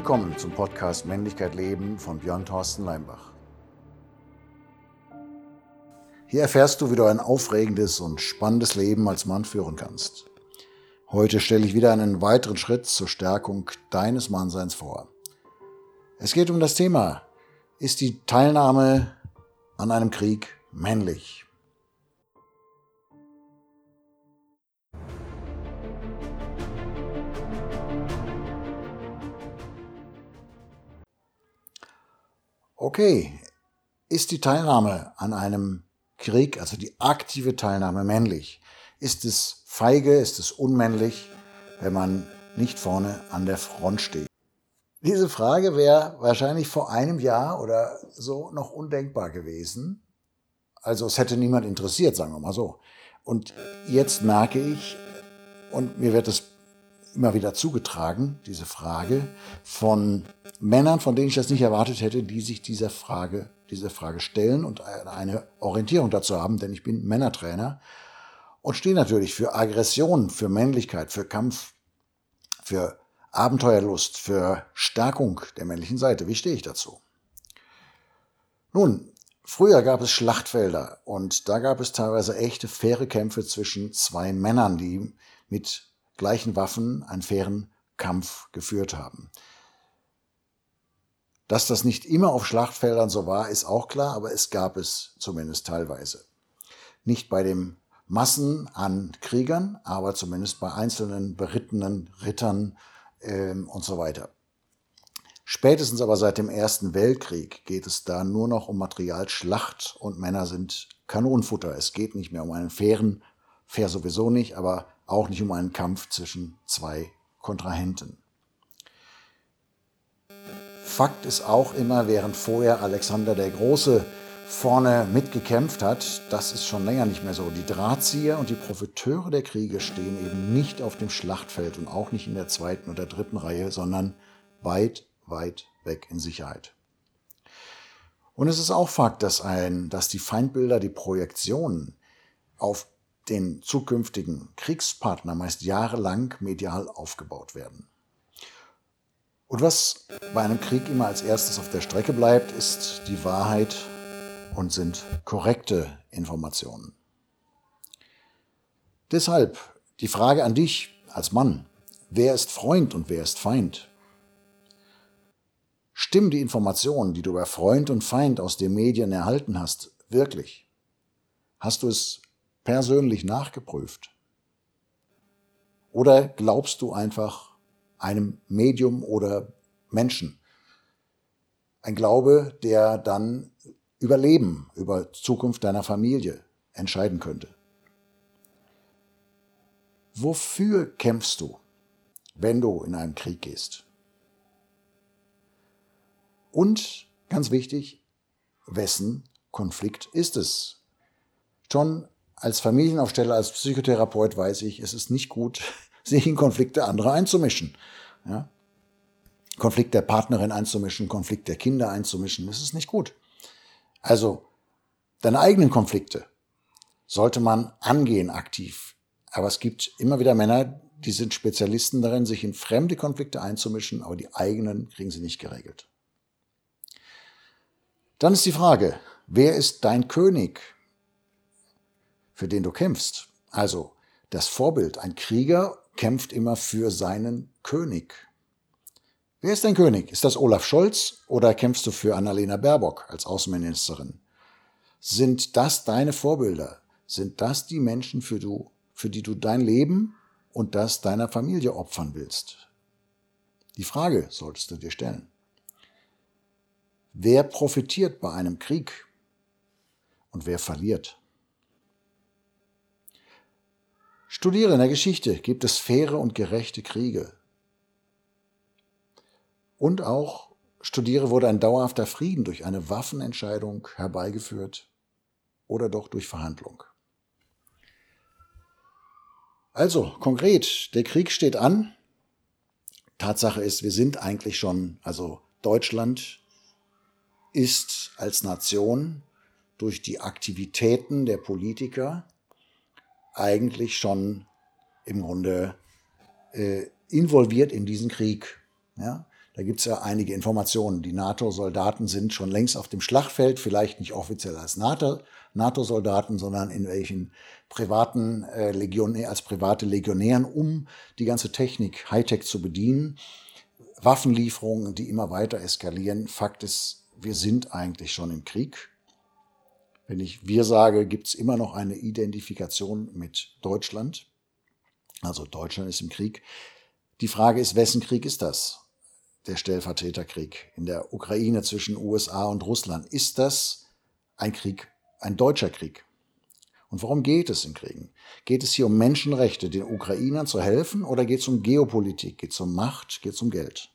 Willkommen zum Podcast Männlichkeit Leben von Björn Thorsten Leimbach. Hier erfährst du, wie du ein aufregendes und spannendes Leben als Mann führen kannst. Heute stelle ich wieder einen weiteren Schritt zur Stärkung deines Mannseins vor. Es geht um das Thema, ist die Teilnahme an einem Krieg männlich? Okay, ist die Teilnahme an einem Krieg, also die aktive Teilnahme männlich? Ist es feige, ist es unmännlich, wenn man nicht vorne an der Front steht? Diese Frage wäre wahrscheinlich vor einem Jahr oder so noch undenkbar gewesen. Also es hätte niemand interessiert, sagen wir mal so. Und jetzt merke ich, und mir wird es immer wieder zugetragen, diese Frage, von Männern, von denen ich das nicht erwartet hätte, die sich dieser Frage, diese Frage stellen und eine Orientierung dazu haben, denn ich bin Männertrainer und stehe natürlich für Aggression, für Männlichkeit, für Kampf, für Abenteuerlust, für Stärkung der männlichen Seite. Wie stehe ich dazu? Nun, früher gab es Schlachtfelder und da gab es teilweise echte faire Kämpfe zwischen zwei Männern, die mit gleichen Waffen einen fairen Kampf geführt haben. Dass das nicht immer auf Schlachtfeldern so war, ist auch klar, aber es gab es zumindest teilweise. Nicht bei dem Massen an Kriegern, aber zumindest bei einzelnen berittenen Rittern ähm, und so weiter. Spätestens aber seit dem Ersten Weltkrieg geht es da nur noch um Materialschlacht und Männer sind Kanonenfutter. Es geht nicht mehr um einen fairen, fair sowieso nicht, aber auch nicht um einen Kampf zwischen zwei Kontrahenten. Fakt ist auch immer, während vorher Alexander der Große vorne mitgekämpft hat, das ist schon länger nicht mehr so. Die Drahtzieher und die Profiteure der Kriege stehen eben nicht auf dem Schlachtfeld und auch nicht in der zweiten oder dritten Reihe, sondern weit, weit weg in Sicherheit. Und es ist auch Fakt, dass, ein, dass die Feindbilder, die Projektionen auf den zukünftigen Kriegspartner meist jahrelang medial aufgebaut werden. Und was bei einem Krieg immer als erstes auf der Strecke bleibt, ist die Wahrheit und sind korrekte Informationen. Deshalb die Frage an dich als Mann, wer ist Freund und wer ist Feind? Stimmen die Informationen, die du über Freund und Feind aus den Medien erhalten hast, wirklich? Hast du es persönlich nachgeprüft? Oder glaubst du einfach einem Medium oder Menschen? Ein Glaube, der dann über Leben, über Zukunft deiner Familie entscheiden könnte. Wofür kämpfst du, wenn du in einen Krieg gehst? Und ganz wichtig, wessen Konflikt ist es? Schon als Familienaufsteller, als Psychotherapeut weiß ich, es ist nicht gut, sich in Konflikte anderer einzumischen. Ja? Konflikt der Partnerin einzumischen, Konflikt der Kinder einzumischen, das ist nicht gut. Also, deine eigenen Konflikte sollte man angehen aktiv. Aber es gibt immer wieder Männer, die sind Spezialisten darin, sich in fremde Konflikte einzumischen, aber die eigenen kriegen sie nicht geregelt. Dann ist die Frage, wer ist dein König? für den du kämpfst. Also das Vorbild, ein Krieger kämpft immer für seinen König. Wer ist dein König? Ist das Olaf Scholz oder kämpfst du für Annalena Baerbock als Außenministerin? Sind das deine Vorbilder? Sind das die Menschen, für, du, für die du dein Leben und das deiner Familie opfern willst? Die Frage solltest du dir stellen. Wer profitiert bei einem Krieg und wer verliert? Studiere in der Geschichte, gibt es faire und gerechte Kriege. Und auch studiere, wurde ein dauerhafter Frieden durch eine Waffenentscheidung herbeigeführt oder doch durch Verhandlung. Also, konkret, der Krieg steht an. Tatsache ist, wir sind eigentlich schon, also Deutschland ist als Nation durch die Aktivitäten der Politiker eigentlich schon im Grunde äh, involviert in diesen Krieg. Ja? Da gibt es ja einige Informationen. Die NATO-Soldaten sind schon längst auf dem Schlachtfeld, vielleicht nicht offiziell als NATO-Soldaten, sondern in welchen privaten äh, Legionär, als private Legionären, um die ganze Technik, Hightech zu bedienen. Waffenlieferungen, die immer weiter eskalieren. Fakt ist, wir sind eigentlich schon im Krieg. Wenn ich wir sage, gibt es immer noch eine Identifikation mit Deutschland. Also Deutschland ist im Krieg. Die Frage ist, wessen Krieg ist das? Der Stellvertreterkrieg in der Ukraine zwischen USA und Russland. Ist das ein Krieg, ein deutscher Krieg? Und worum geht es im Kriegen? Geht es hier um Menschenrechte, den Ukrainern zu helfen, oder geht es um Geopolitik, geht es um Macht, geht es um Geld?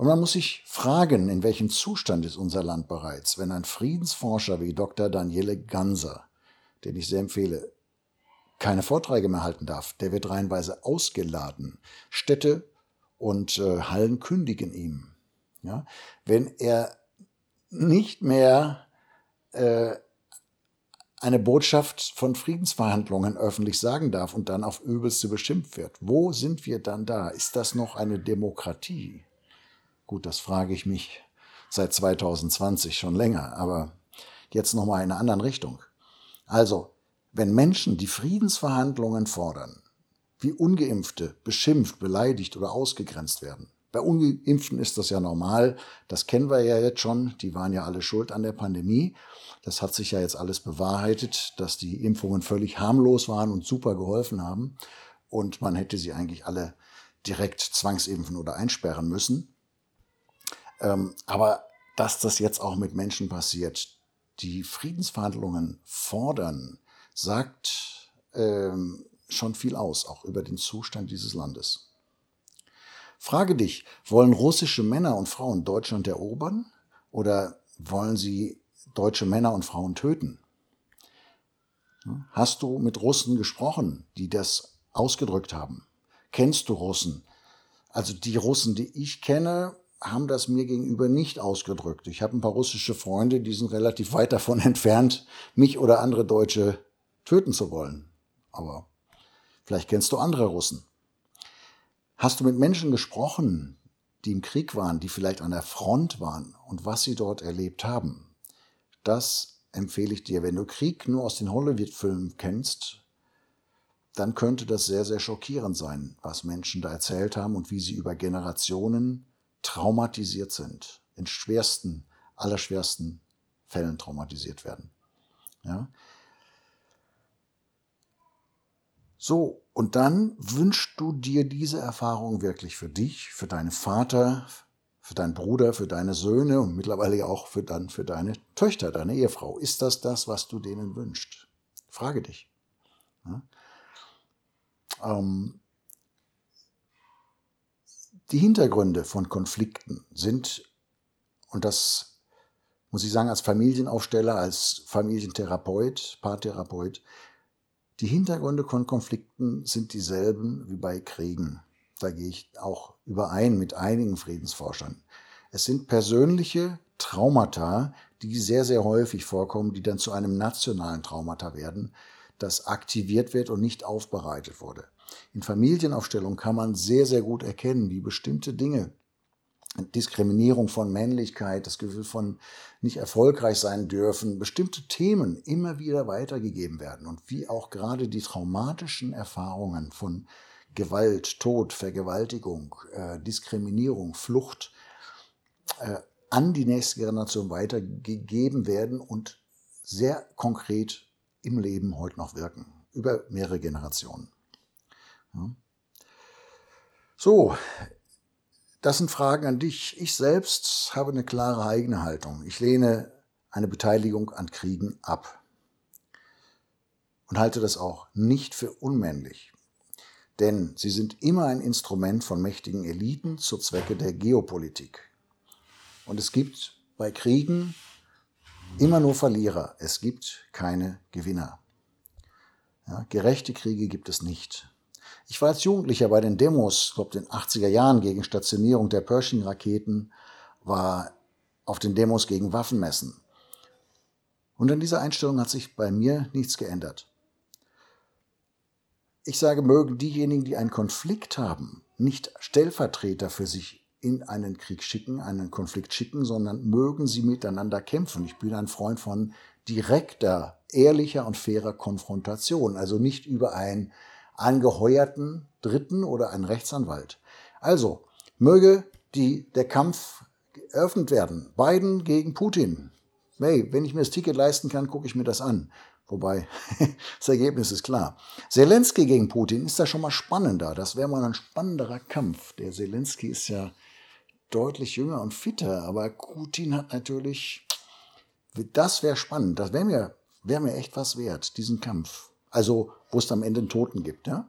Und man muss sich fragen, in welchem Zustand ist unser Land bereits, wenn ein Friedensforscher wie Dr. Daniele Ganser, den ich sehr empfehle, keine Vorträge mehr halten darf. Der wird reihenweise ausgeladen. Städte und äh, Hallen kündigen ihm. Ja? Wenn er nicht mehr äh, eine Botschaft von Friedensverhandlungen öffentlich sagen darf und dann auf Übelste beschimpft wird. Wo sind wir dann da? Ist das noch eine Demokratie? Gut, das frage ich mich seit 2020 schon länger, aber jetzt nochmal in einer anderen Richtung. Also, wenn Menschen die Friedensverhandlungen fordern, wie ungeimpfte beschimpft, beleidigt oder ausgegrenzt werden. Bei ungeimpften ist das ja normal, das kennen wir ja jetzt schon, die waren ja alle schuld an der Pandemie. Das hat sich ja jetzt alles bewahrheitet, dass die Impfungen völlig harmlos waren und super geholfen haben und man hätte sie eigentlich alle direkt zwangsimpfen oder einsperren müssen. Ähm, aber dass das jetzt auch mit Menschen passiert, die Friedensverhandlungen fordern, sagt ähm, schon viel aus, auch über den Zustand dieses Landes. Frage dich, wollen russische Männer und Frauen Deutschland erobern oder wollen sie deutsche Männer und Frauen töten? Hast du mit Russen gesprochen, die das ausgedrückt haben? Kennst du Russen? Also die Russen, die ich kenne, haben das mir gegenüber nicht ausgedrückt. Ich habe ein paar russische Freunde, die sind relativ weit davon entfernt, mich oder andere Deutsche töten zu wollen. Aber vielleicht kennst du andere Russen. Hast du mit Menschen gesprochen, die im Krieg waren, die vielleicht an der Front waren und was sie dort erlebt haben? Das empfehle ich dir. Wenn du Krieg nur aus den Hollywood-Filmen kennst, dann könnte das sehr, sehr schockierend sein, was Menschen da erzählt haben und wie sie über Generationen traumatisiert sind, in schwersten, allerschwersten Fällen traumatisiert werden. Ja? So, und dann wünschst du dir diese Erfahrung wirklich für dich, für deinen Vater, für deinen Bruder, für deine Söhne und mittlerweile auch für, dann für deine Töchter, deine Ehefrau. Ist das das, was du denen wünschst? Frage dich. Ja? Ähm, die Hintergründe von Konflikten sind, und das muss ich sagen, als Familienaufsteller, als Familientherapeut, Paartherapeut, die Hintergründe von Konflikten sind dieselben wie bei Kriegen. Da gehe ich auch überein mit einigen Friedensforschern. Es sind persönliche Traumata, die sehr, sehr häufig vorkommen, die dann zu einem nationalen Traumata werden, das aktiviert wird und nicht aufbereitet wurde. In Familienaufstellung kann man sehr, sehr gut erkennen, wie bestimmte Dinge, Diskriminierung von Männlichkeit, das Gefühl von nicht erfolgreich sein dürfen, bestimmte Themen immer wieder weitergegeben werden und wie auch gerade die traumatischen Erfahrungen von Gewalt, Tod, Vergewaltigung, äh, Diskriminierung, Flucht äh, an die nächste Generation weitergegeben werden und sehr konkret im Leben heute noch wirken, über mehrere Generationen. So, das sind Fragen an dich. Ich selbst habe eine klare eigene Haltung. Ich lehne eine Beteiligung an Kriegen ab und halte das auch nicht für unmännlich. Denn sie sind immer ein Instrument von mächtigen Eliten zur Zwecke der Geopolitik. Und es gibt bei Kriegen immer nur Verlierer. Es gibt keine Gewinner. Ja, gerechte Kriege gibt es nicht. Ich war als Jugendlicher bei den Demos, ich glaube, den 80er Jahren gegen Stationierung der Pershing-Raketen, war auf den Demos gegen Waffenmessen. Und an dieser Einstellung hat sich bei mir nichts geändert. Ich sage, mögen diejenigen, die einen Konflikt haben, nicht Stellvertreter für sich in einen Krieg schicken, einen Konflikt schicken, sondern mögen sie miteinander kämpfen. Ich bin ein Freund von direkter, ehrlicher und fairer Konfrontation, also nicht über einen angeheuerten Dritten oder einen Rechtsanwalt. Also, möge die, der Kampf eröffnet werden. Biden gegen Putin. Hey, wenn ich mir das Ticket leisten kann, gucke ich mir das an. Wobei, das Ergebnis ist klar. Zelensky gegen Putin ist da schon mal spannender. Das wäre mal ein spannenderer Kampf. Der Zelensky ist ja deutlich jünger und fitter, aber Putin hat natürlich, das wäre spannend. Das wäre mir, wär mir echt was wert, diesen Kampf. Also, wo es am Ende einen Toten gibt. Ja?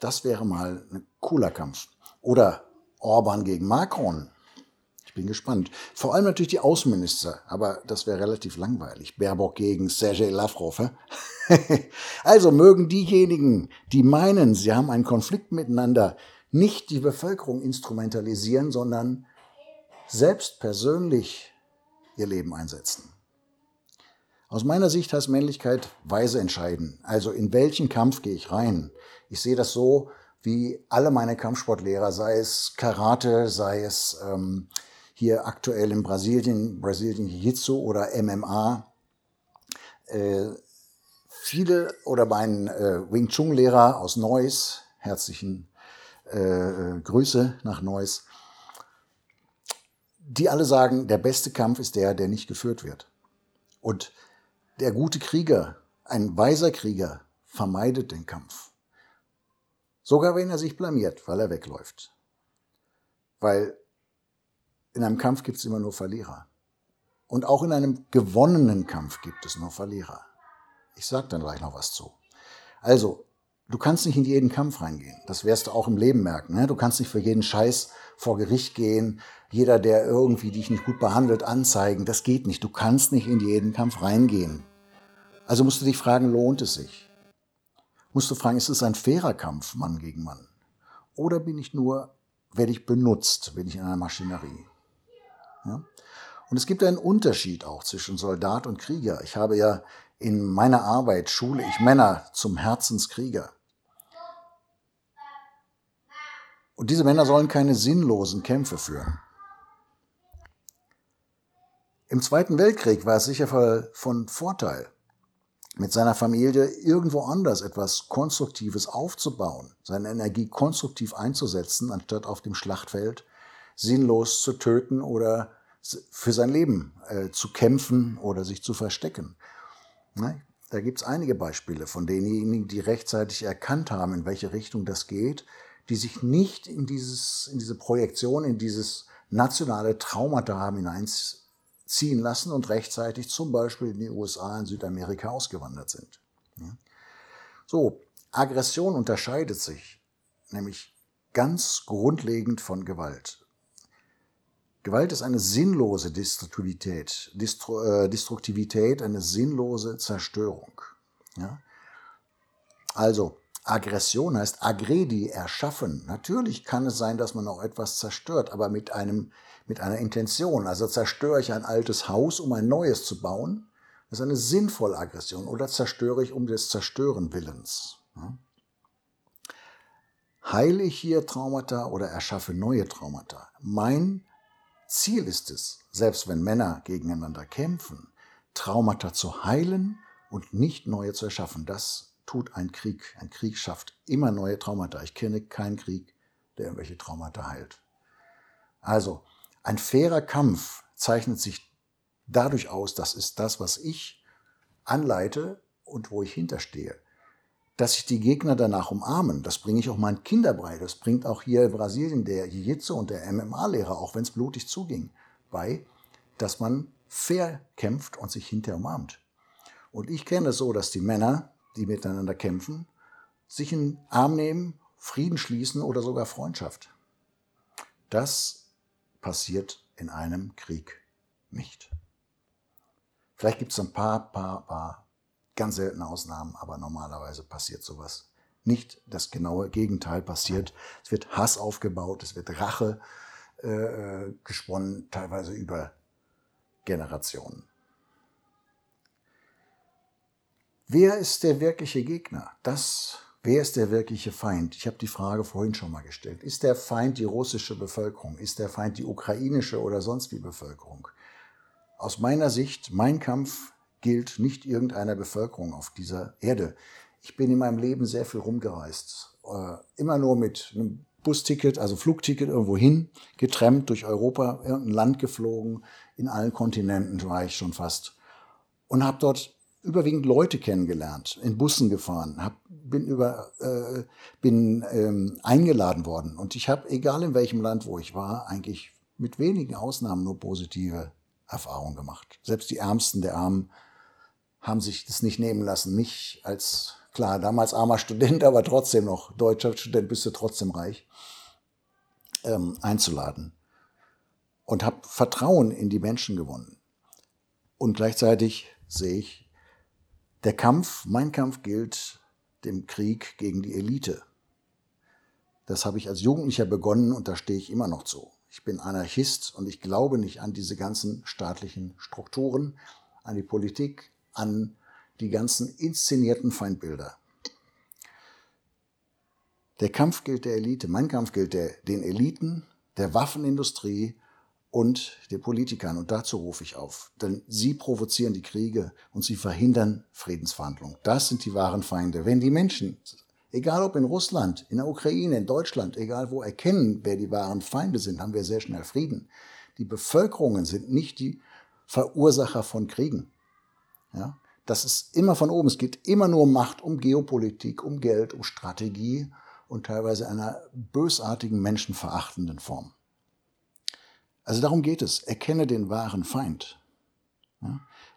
Das wäre mal ein cooler Kampf. Oder Orban gegen Macron. Ich bin gespannt. Vor allem natürlich die Außenminister, aber das wäre relativ langweilig. Baerbock gegen Sergei Lavrov. also mögen diejenigen, die meinen, sie haben einen Konflikt miteinander, nicht die Bevölkerung instrumentalisieren, sondern selbst persönlich ihr Leben einsetzen. Aus meiner Sicht heißt Männlichkeit weise entscheiden. Also in welchen Kampf gehe ich rein? Ich sehe das so, wie alle meine Kampfsportlehrer, sei es Karate, sei es ähm, hier aktuell in Brasilien, Brasilien Jiu-Jitsu oder MMA. Äh, viele oder mein äh, Wing Chun-Lehrer aus Neuss, herzlichen äh, Grüße nach Neuss, die alle sagen, der beste Kampf ist der, der nicht geführt wird. Und der gute Krieger, ein weiser Krieger, vermeidet den Kampf. Sogar wenn er sich blamiert, weil er wegläuft. Weil in einem Kampf gibt es immer nur Verlierer. Und auch in einem gewonnenen Kampf gibt es nur Verlierer. Ich sage dann gleich noch was zu. Also, du kannst nicht in jeden Kampf reingehen. Das wirst du auch im Leben merken. Ne? Du kannst nicht für jeden Scheiß vor Gericht gehen. Jeder, der irgendwie dich nicht gut behandelt, anzeigen. Das geht nicht. Du kannst nicht in jeden Kampf reingehen. Also musst du dich fragen, lohnt es sich? Musst du fragen, ist es ein fairer Kampf, Mann gegen Mann? Oder bin ich nur, werde ich benutzt, bin ich in einer Maschinerie? Ja? Und es gibt einen Unterschied auch zwischen Soldat und Krieger. Ich habe ja in meiner Arbeit schule ich Männer zum Herzenskrieger. Und diese Männer sollen keine sinnlosen Kämpfe führen. Im Zweiten Weltkrieg war es sicher von Vorteil, mit seiner Familie irgendwo anders etwas Konstruktives aufzubauen, seine Energie konstruktiv einzusetzen, anstatt auf dem Schlachtfeld sinnlos zu töten oder für sein Leben äh, zu kämpfen oder sich zu verstecken. Ne? Da gibt es einige Beispiele von denjenigen, die rechtzeitig erkannt haben, in welche Richtung das geht, die sich nicht in, dieses, in diese Projektion, in dieses nationale Traumata haben hineinziehen lassen und rechtzeitig zum Beispiel in die USA, in Südamerika ausgewandert sind. So, Aggression unterscheidet sich nämlich ganz grundlegend von Gewalt. Gewalt ist eine sinnlose Destruktivität, Distru äh, Destruktivität, eine sinnlose Zerstörung. Ja? Also, Aggression heißt aggredi, erschaffen. Natürlich kann es sein, dass man auch etwas zerstört, aber mit, einem, mit einer Intention. Also zerstöre ich ein altes Haus, um ein neues zu bauen. Das ist eine sinnvolle Aggression. Oder zerstöre ich um des Zerstören Willens. Heile ich hier Traumata oder erschaffe neue Traumata? Mein Ziel ist es, selbst wenn Männer gegeneinander kämpfen, Traumata zu heilen und nicht neue zu erschaffen. Das tut ein Krieg. Ein Krieg schafft immer neue Traumata. Ich kenne keinen Krieg, der irgendwelche Traumata heilt. Also, ein fairer Kampf zeichnet sich dadurch aus, das ist das, was ich anleite und wo ich hinterstehe dass sich die Gegner danach umarmen. Das bringe ich auch meinen Kindern bei. Das bringt auch hier in Brasilien der Jiu-Jitsu und der MMA-Lehrer, auch wenn es blutig zuging, bei, dass man fair kämpft und sich hinterher umarmt. Und ich kenne es so, dass die Männer, die miteinander kämpfen, sich in Arm nehmen, Frieden schließen oder sogar Freundschaft. Das passiert in einem Krieg nicht. Vielleicht gibt es ein paar, paar, paar Ganz seltene Ausnahmen, aber normalerweise passiert sowas nicht. Das genaue Gegenteil passiert. Es wird Hass aufgebaut, es wird Rache äh, gesponnen, teilweise über Generationen. Wer ist der wirkliche Gegner? Das Wer ist der wirkliche Feind? Ich habe die Frage vorhin schon mal gestellt. Ist der Feind die russische Bevölkerung? Ist der Feind die ukrainische oder sonst wie Bevölkerung? Aus meiner Sicht, mein Kampf gilt nicht irgendeiner Bevölkerung auf dieser Erde. Ich bin in meinem Leben sehr viel rumgereist. Äh, immer nur mit einem Busticket, also Flugticket irgendwo hin, getrennt durch Europa, irgendein Land geflogen, in allen Kontinenten war ich schon fast. Und habe dort überwiegend Leute kennengelernt, in Bussen gefahren, hab, bin, über, äh, bin ähm, eingeladen worden. Und ich habe, egal in welchem Land, wo ich war, eigentlich mit wenigen Ausnahmen nur positive Erfahrungen gemacht. Selbst die Ärmsten der Armen haben sich das nicht nehmen lassen, mich als Klar, damals armer Student, aber trotzdem noch deutscher Student, bist du trotzdem reich, ähm, einzuladen. Und habe Vertrauen in die Menschen gewonnen. Und gleichzeitig sehe ich, der Kampf, mein Kampf gilt dem Krieg gegen die Elite. Das habe ich als Jugendlicher begonnen und da stehe ich immer noch zu. Ich bin Anarchist und ich glaube nicht an diese ganzen staatlichen Strukturen, an die Politik, an die ganzen inszenierten Feindbilder. Der Kampf gilt der Elite, mein Kampf gilt der, den Eliten, der Waffenindustrie und den Politikern. Und dazu rufe ich auf. Denn sie provozieren die Kriege und sie verhindern Friedensverhandlungen. Das sind die wahren Feinde. Wenn die Menschen, egal ob in Russland, in der Ukraine, in Deutschland, egal wo, erkennen, wer die wahren Feinde sind, haben wir sehr schnell Frieden. Die Bevölkerungen sind nicht die Verursacher von Kriegen. Ja? Das ist immer von oben. Es geht immer nur um Macht, um Geopolitik, um Geld, um Strategie und teilweise einer bösartigen, menschenverachtenden Form. Also darum geht es. Erkenne den wahren Feind.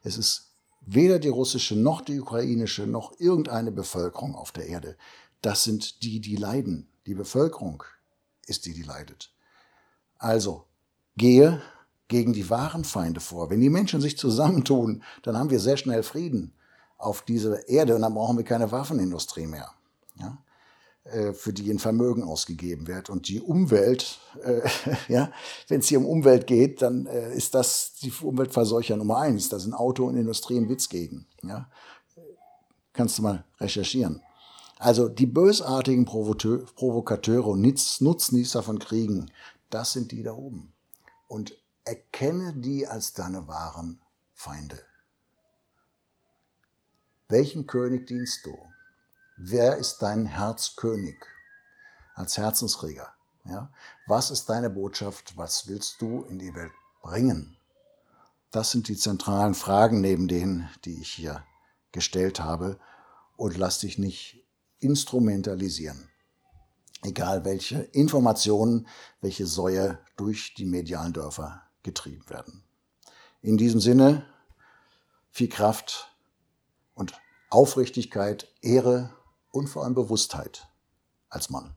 Es ist weder die russische noch die ukrainische noch irgendeine Bevölkerung auf der Erde. Das sind die, die leiden. Die Bevölkerung ist die, die leidet. Also, gehe gegen die wahren Feinde vor. Wenn die Menschen sich zusammentun, dann haben wir sehr schnell Frieden auf dieser Erde und dann brauchen wir keine Waffenindustrie mehr, ja, für die ein Vermögen ausgegeben wird. Und die Umwelt, äh, ja, wenn es hier um Umwelt geht, dann äh, ist das die Umweltverseucher Nummer eins. Da sind Auto und Industrie ein Witz gegen. Ja. Kannst du mal recherchieren. Also die bösartigen Provokateure und Nutznießer von Kriegen, das sind die da oben. Und erkenne die als deine wahren Feinde. Welchen König dienst du? Wer ist dein Herzkönig als Herzensreger? Ja? Was ist deine Botschaft? Was willst du in die Welt bringen? Das sind die zentralen Fragen neben denen, die ich hier gestellt habe. Und lass dich nicht instrumentalisieren. Egal welche Informationen, welche Säue durch die medialen Dörfer getrieben werden. In diesem Sinne viel Kraft und Aufrichtigkeit, Ehre und vor allem Bewusstheit als Mann.